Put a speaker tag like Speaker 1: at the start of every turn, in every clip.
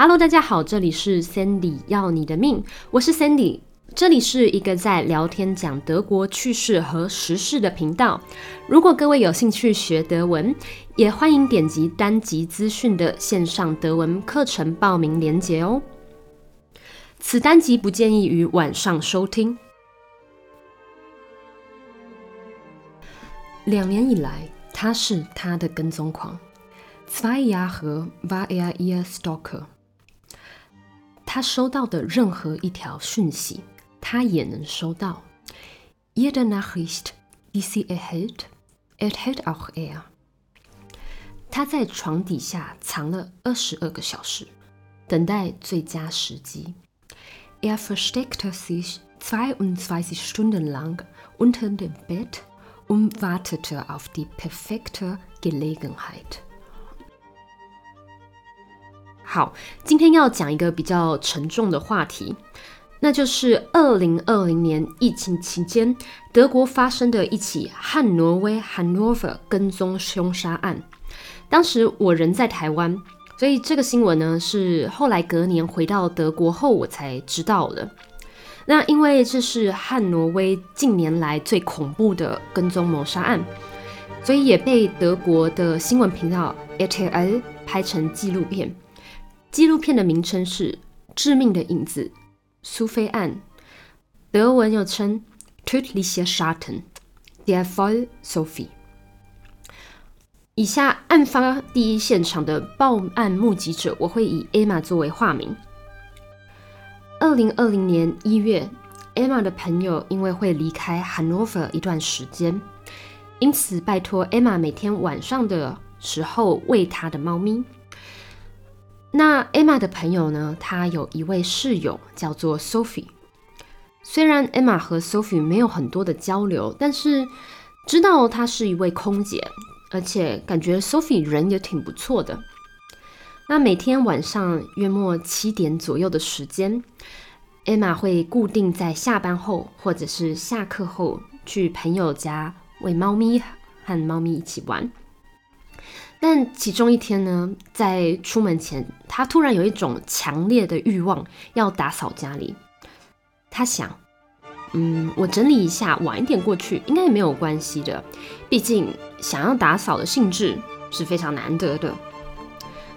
Speaker 1: Hello，大家好，这里是 Sandy 要你的命，我是 Sandy，这里是一个在聊天讲德国趣事和时事的频道。如果各位有兴趣学德文，也欢迎点击单集资讯的线上德文课程报名链接哦。此单集不建议于晚上收听。两年以来，他是他的跟踪狂。Zwei Jahre war er ihr Stalker。他收到的任何一条讯息，他也能收到。Jede Nachricht, die sie erhält, erhält auch er。他在床底下藏了二十二个小时，等待最佳时机。Er versteckte sich zweiundzwanzig Stunden lang unter dem Bett und wartete auf die perfekte Gelegenheit。 好，今天要讲一个比较沉重的话题，那就是二零二零年疫情期间德国发生的一起汉挪威 （Hanover） 跟踪凶杀案。当时我人在台湾，所以这个新闻呢是后来隔年回到德国后我才知道的。那因为这是汉挪威近年来最恐怖的跟踪谋杀案，所以也被德国的新闻频道 RTL 拍成纪录片。纪录片的名称是《致命的影子：苏菲案》，德文又称《Tödliche Schatten》（Der Fall Sophie）。以下案发第一现场的报案目击者，我会以 Emma 作为化名。二零二零年一月，Emma 的朋友因为会离开 Hanover 一段时间，因此拜托 Emma 每天晚上的时候喂他的猫咪。那 Emma 的朋友呢？她有一位室友叫做 Sophie。虽然 Emma 和 Sophie 没有很多的交流，但是知道她是一位空姐，而且感觉 Sophie 人也挺不错的。那每天晚上约莫七点左右的时间，Emma 会固定在下班后或者是下课后去朋友家喂猫咪，和猫咪一起玩。但其中一天呢，在出门前，他突然有一种强烈的欲望要打扫家里。他想，嗯，我整理一下，晚一点过去应该也没有关系的。毕竟想要打扫的兴致是非常难得的。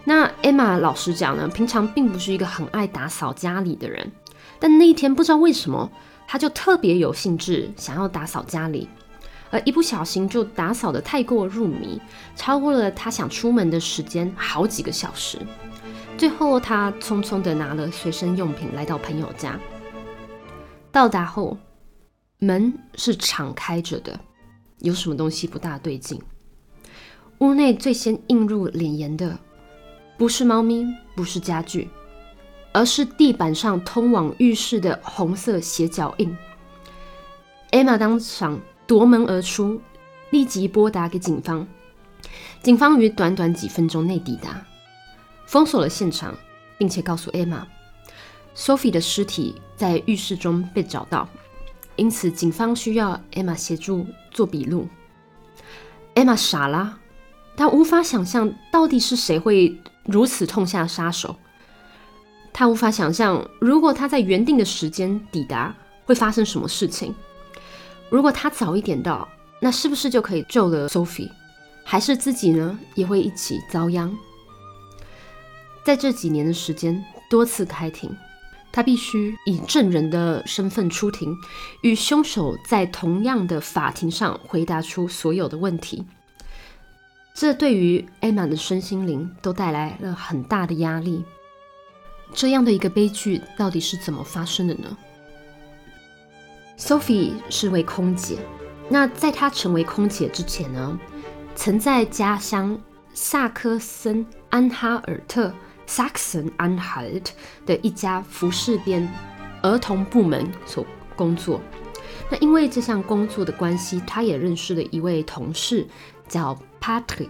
Speaker 1: 那 Emma 老实讲呢，平常并不是一个很爱打扫家里的人，但那一天不知道为什么，他就特别有兴致想要打扫家里。而一不小心就打扫的太过入迷，超过了他想出门的时间好几个小时。最后，他匆匆的拿了随身用品来到朋友家。到达后，门是敞开着的，有什么东西不大对劲。屋内最先映入脸颜的，不是猫咪，不是家具，而是地板上通往浴室的红色鞋脚印。艾玛当场。夺门而出，立即拨打给警方。警方于短短几分钟内抵达，封锁了现场，并且告诉 Emma，Sophie 的尸体在浴室中被找到，因此警方需要 Emma 协助做笔录。Emma 傻了，她无法想象到底是谁会如此痛下杀手。她无法想象，如果她在原定的时间抵达，会发生什么事情。如果他早一点到，那是不是就可以救了 Sophie？还是自己呢也会一起遭殃？在这几年的时间，多次开庭，他必须以证人的身份出庭，与凶手在同样的法庭上回答出所有的问题。这对于 Emma 的身心灵都带来了很大的压力。这样的一个悲剧到底是怎么发生的呢？Sophie 是位空姐，那在她成为空姐之前呢，曾在家乡萨克森安哈尔特 （Saxon-Anhalt） 的一家服饰店儿童部门所工作。那因为这项工作的关系，她也认识了一位同事，叫 Patrick。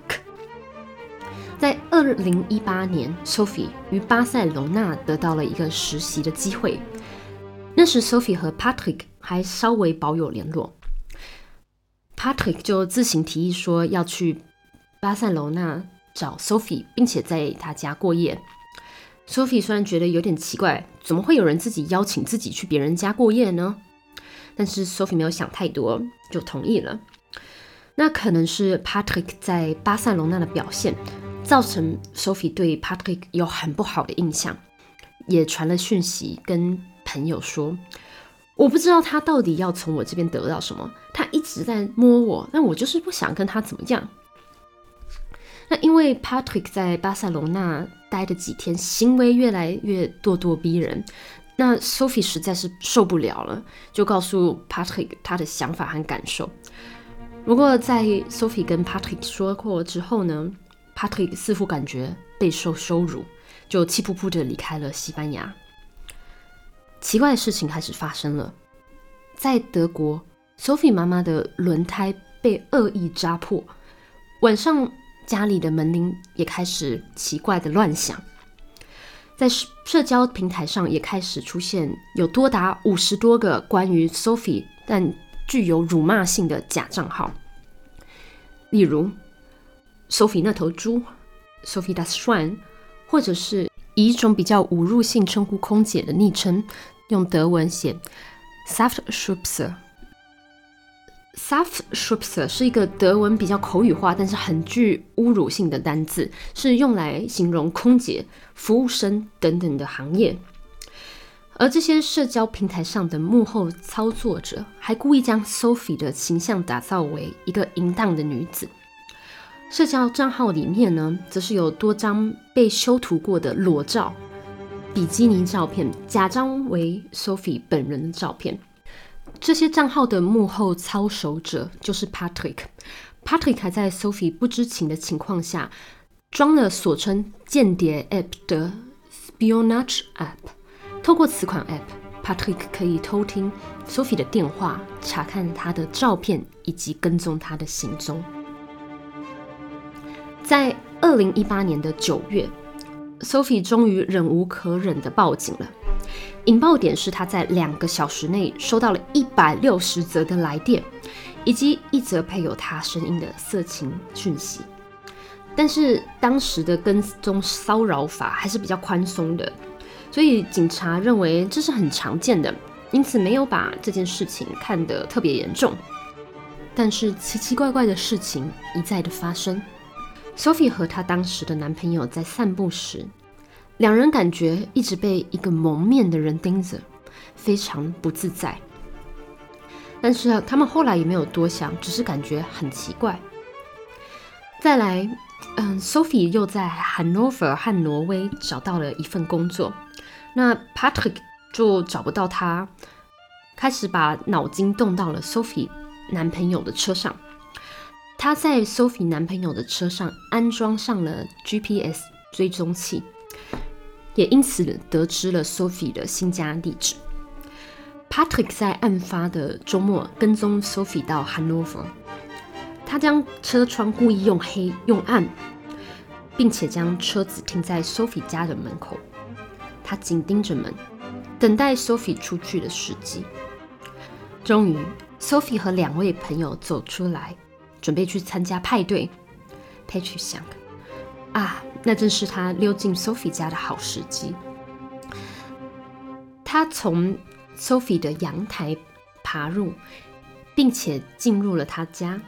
Speaker 1: 在二零一八年，Sophie 于巴塞隆纳得到了一个实习的机会。那时，Sophie 和 Patrick 还稍微保有联络。Patrick 就自行提议说要去巴塞罗那找 Sophie，并且在他家过夜。Sophie 虽然觉得有点奇怪，怎么会有人自己邀请自己去别人家过夜呢？但是 Sophie 没有想太多，就同意了。那可能是 Patrick 在巴塞罗那的表现，造成 Sophie 对 Patrick 有很不好的印象，也传了讯息跟朋友说：“我不知道他到底要从我这边得到什么，他一直在摸我，但我就是不想跟他怎么样。”那因为 Patrick 在巴塞隆那待的几天，行为越来越咄咄逼人，那 Sophie 实在是受不了了，就告诉 Patrick 他的想法和感受。不过在 Sophie 跟 Patrick 说过之后呢，Patrick 似乎感觉备受羞辱，就气扑扑的离开了西班牙。奇怪的事情开始发生了，在德国，Sophie 妈妈的轮胎被恶意扎破，晚上。家里的门铃也开始奇怪的乱响，在社交平台上也开始出现有多达五十多个关于 Sophie 但具有辱骂性的假账号，例如 Sophie 那头猪，Sophie das Schwein，或者是以一种比较侮辱性称呼空姐的昵称，用德文写 s a f t s h u p s e r。s a f t s h u p s e r 是一个德文比较口语化，但是很具侮辱性的单字，是用来形容空姐、服务生等等的行业。而这些社交平台上的幕后操作者，还故意将 Sophie 的形象打造为一个淫荡的女子。社交账号里面呢，则是有多张被修图过的裸照、比基尼照片，假装为 Sophie 本人的照片。这些账号的幕后操守者就是 Patrick。Patrick 还在 Sophie 不知情的情况下，装了所称间谍 App 的 Spionage App。透过此款 App，Patrick 可以偷听 Sophie 的电话，查看她的照片，以及跟踪她的行踪。在二零一八年的九月，Sophie 终于忍无可忍的报警了。引爆点是他在两个小时内收到了一百六十则的来电，以及一则配有他声音的色情讯息。但是当时的跟踪骚扰法还是比较宽松的，所以警察认为这是很常见的，因此没有把这件事情看得特别严重。但是奇奇怪怪的事情一再的发生。Sophie 和她当时的男朋友在散步时。两人感觉一直被一个蒙面的人盯着，非常不自在。但是他们后来也没有多想，只是感觉很奇怪。再来，嗯，Sophie 又在 Hanover 和挪威找到了一份工作，那 Patrick 就找不到他，开始把脑筋动到了 Sophie 男朋友的车上。他在 Sophie 男朋友的车上安装上了 GPS 追踪器。也因此得知了 Sophie 的新家地址。Patrick 在案发的周末跟踪 Sophie 到 Hanover，他将车窗故意用黑用暗，并且将车子停在 Sophie 家的门口。他紧盯着门，等待 Sophie 出去的时机。终于，Sophie 和两位朋友走出来，准备去参加派对。Patrick 想。啊，那正是他溜进 Sophie 家的好时机。他从 Sophie 的阳台爬入，并且进入了他家。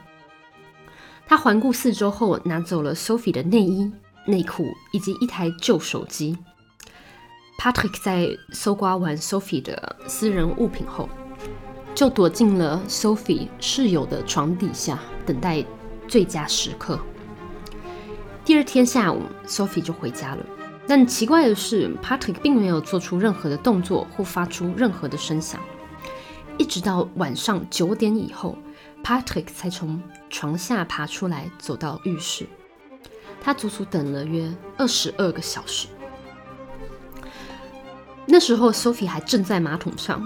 Speaker 1: 他环顾四周后，拿走了 Sophie 的内衣、内裤以及一台旧手机。Patrick 在搜刮完 Sophie 的私人物品后，就躲进了 Sophie 室友的床底下，等待最佳时刻。第二天下午，Sophie 就回家了。但奇怪的是，Patrick 并没有做出任何的动作或发出任何的声响。一直到晚上九点以后，Patrick 才从床下爬出来，走到浴室。他足足等了约二十二个小时。那时候，Sophie 还正在马桶上，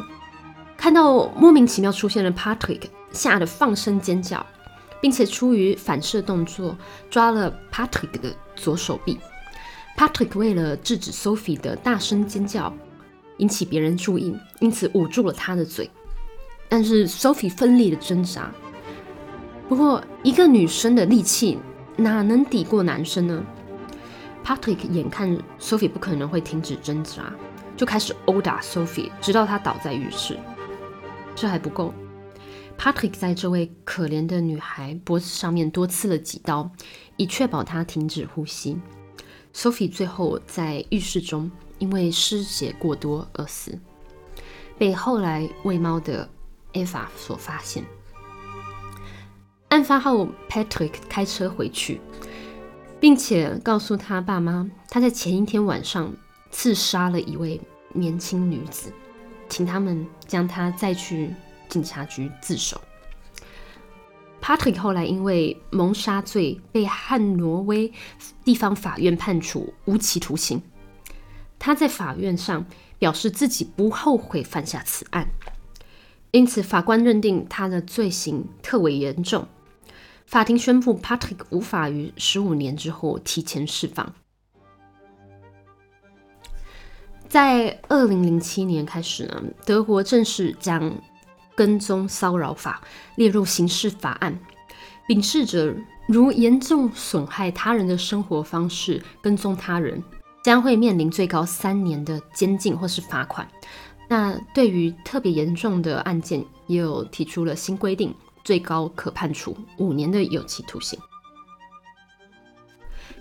Speaker 1: 看到莫名其妙出现的 Patrick，吓得放声尖叫。并且出于反射动作，抓了 Patrick 的左手臂。Patrick 为了制止 Sophie 的大声尖叫，引起别人注意，因此捂住了他的嘴。但是 Sophie 奋力的挣扎。不过，一个女生的力气哪能抵过男生呢 Patrick 眼看 Sophie 不可能会停止挣扎，就开始殴打 Sophie，直到她倒在浴室。这还不够，Patrick 在这位可怜的女孩脖子上面多刺了几刀，以确保她停止呼吸。Sophie 最后在浴室中因为失血过多而死，被后来喂猫的 Eva 所发现。案发后，Patrick 开车回去，并且告诉他爸妈，他在前一天晚上刺杀了一位年轻女子，请他们将他再去警察局自首。Patrick 后来因为谋杀罪被汉挪威地方法院判处无期徒刑。他在法院上表示自己不后悔犯下此案，因此法官认定他的罪行特为严重。法庭宣布，Patrick 无法于十五年之后提前释放。在二零零七年开始呢，德国正式将跟踪骚扰法列入刑事法案，秉持着如严重损害他人的生活方式跟踪他人，将会面临最高三年的监禁或是罚款。那对于特别严重的案件，也有提出了新规定。最高可判处五年的有期徒刑。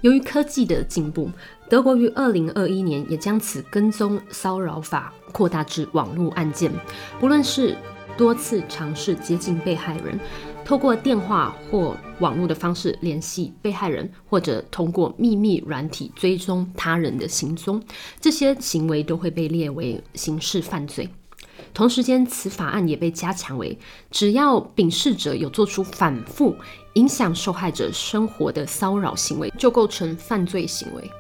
Speaker 1: 由于科技的进步，德国于二零二一年也将此跟踪骚扰法扩大至网络案件。不论是多次尝试接近被害人，透过电话或网络的方式联系被害人，或者通过秘密软体追踪他人的行踪，这些行为都会被列为刑事犯罪。同时间，此法案也被加强为，只要秉事者有做出反复影响受害者生活的骚扰行为，就构成犯罪行为。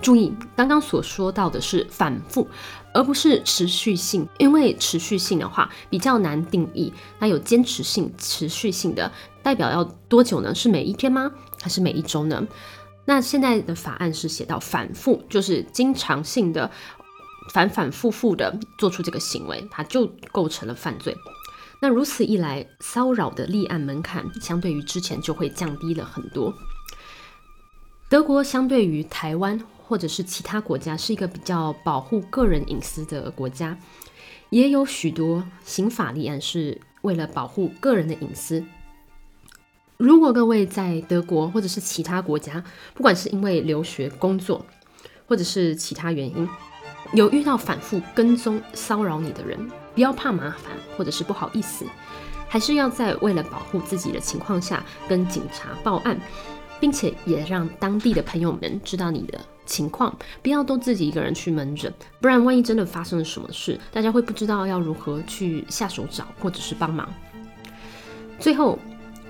Speaker 1: 注意，刚刚所说到的是反复，而不是持续性，因为持续性的话比较难定义。那有坚持性、持续性的，代表要多久呢？是每一天吗？还是每一周呢？那现在的法案是写到反复，就是经常性的。反反复复的做出这个行为，它就构成了犯罪。那如此一来，骚扰的立案门槛相对于之前就会降低了很多。德国相对于台湾或者是其他国家，是一个比较保护个人隐私的国家，也有许多刑法立案是为了保护个人的隐私。如果各位在德国或者是其他国家，不管是因为留学、工作，或者是其他原因，有遇到反复跟踪骚扰你的人，不要怕麻烦或者是不好意思，还是要在为了保护自己的情况下跟警察报案，并且也让当地的朋友们知道你的情况，不要都自己一个人去门诊，不然万一真的发生了什么事，大家会不知道要如何去下手找或者是帮忙。最后，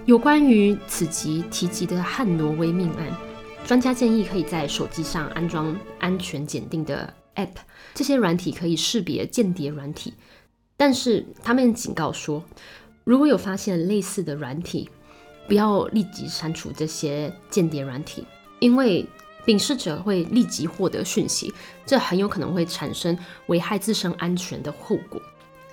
Speaker 1: 有关于此集提及的汉挪威命案，专家建议可以在手机上安装安全检定的。App 这些软体可以识别间谍软体，但是他们警告说，如果有发现类似的软体，不要立即删除这些间谍软体，因为秉事者会立即获得讯息，这很有可能会产生危害自身安全的后果。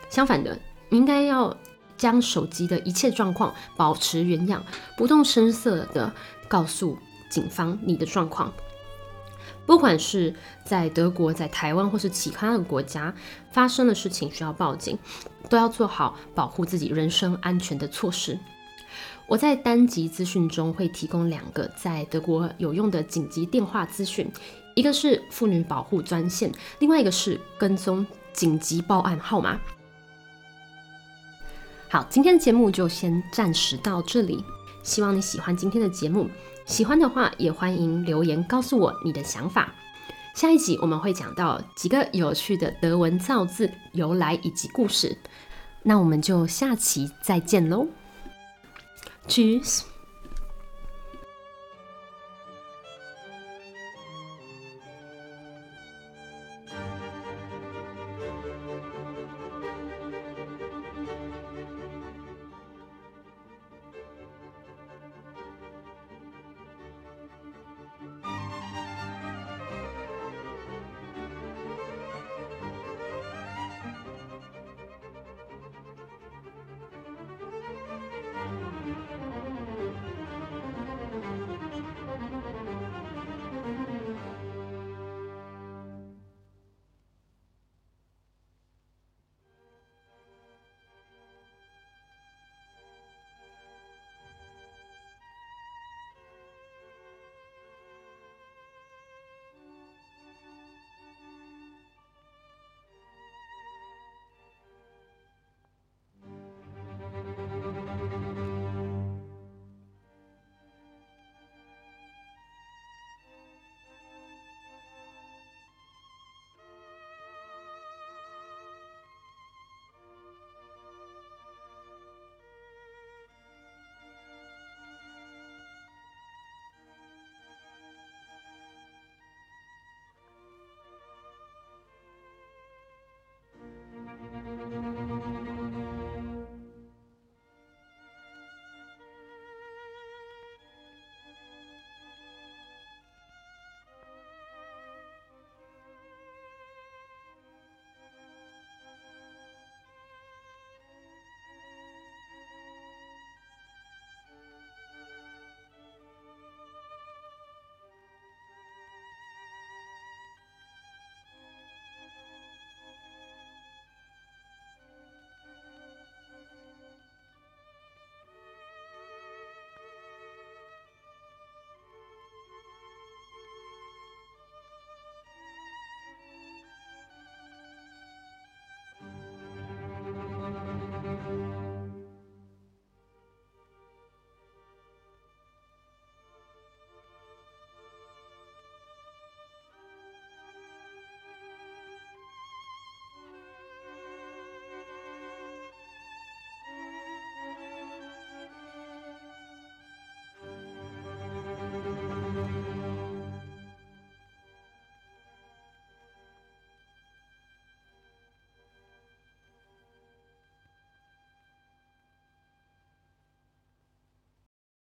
Speaker 1: 相反的，你应该要将手机的一切状况保持原样，不动声色的告诉警方你的状况。不管是在德国、在台湾或是其他的国家发生的事情需要报警，都要做好保护自己人身安全的措施。我在单集资讯中会提供两个在德国有用的紧急电话资讯，一个是妇女保护专线，另外一个是跟踪紧急报案号码。好，今天的节目就先暂时到这里，希望你喜欢今天的节目。喜欢的话，也欢迎留言告诉我你的想法。下一集我们会讲到几个有趣的德文造字由来以及故事，那我们就下期再见喽，Cheers。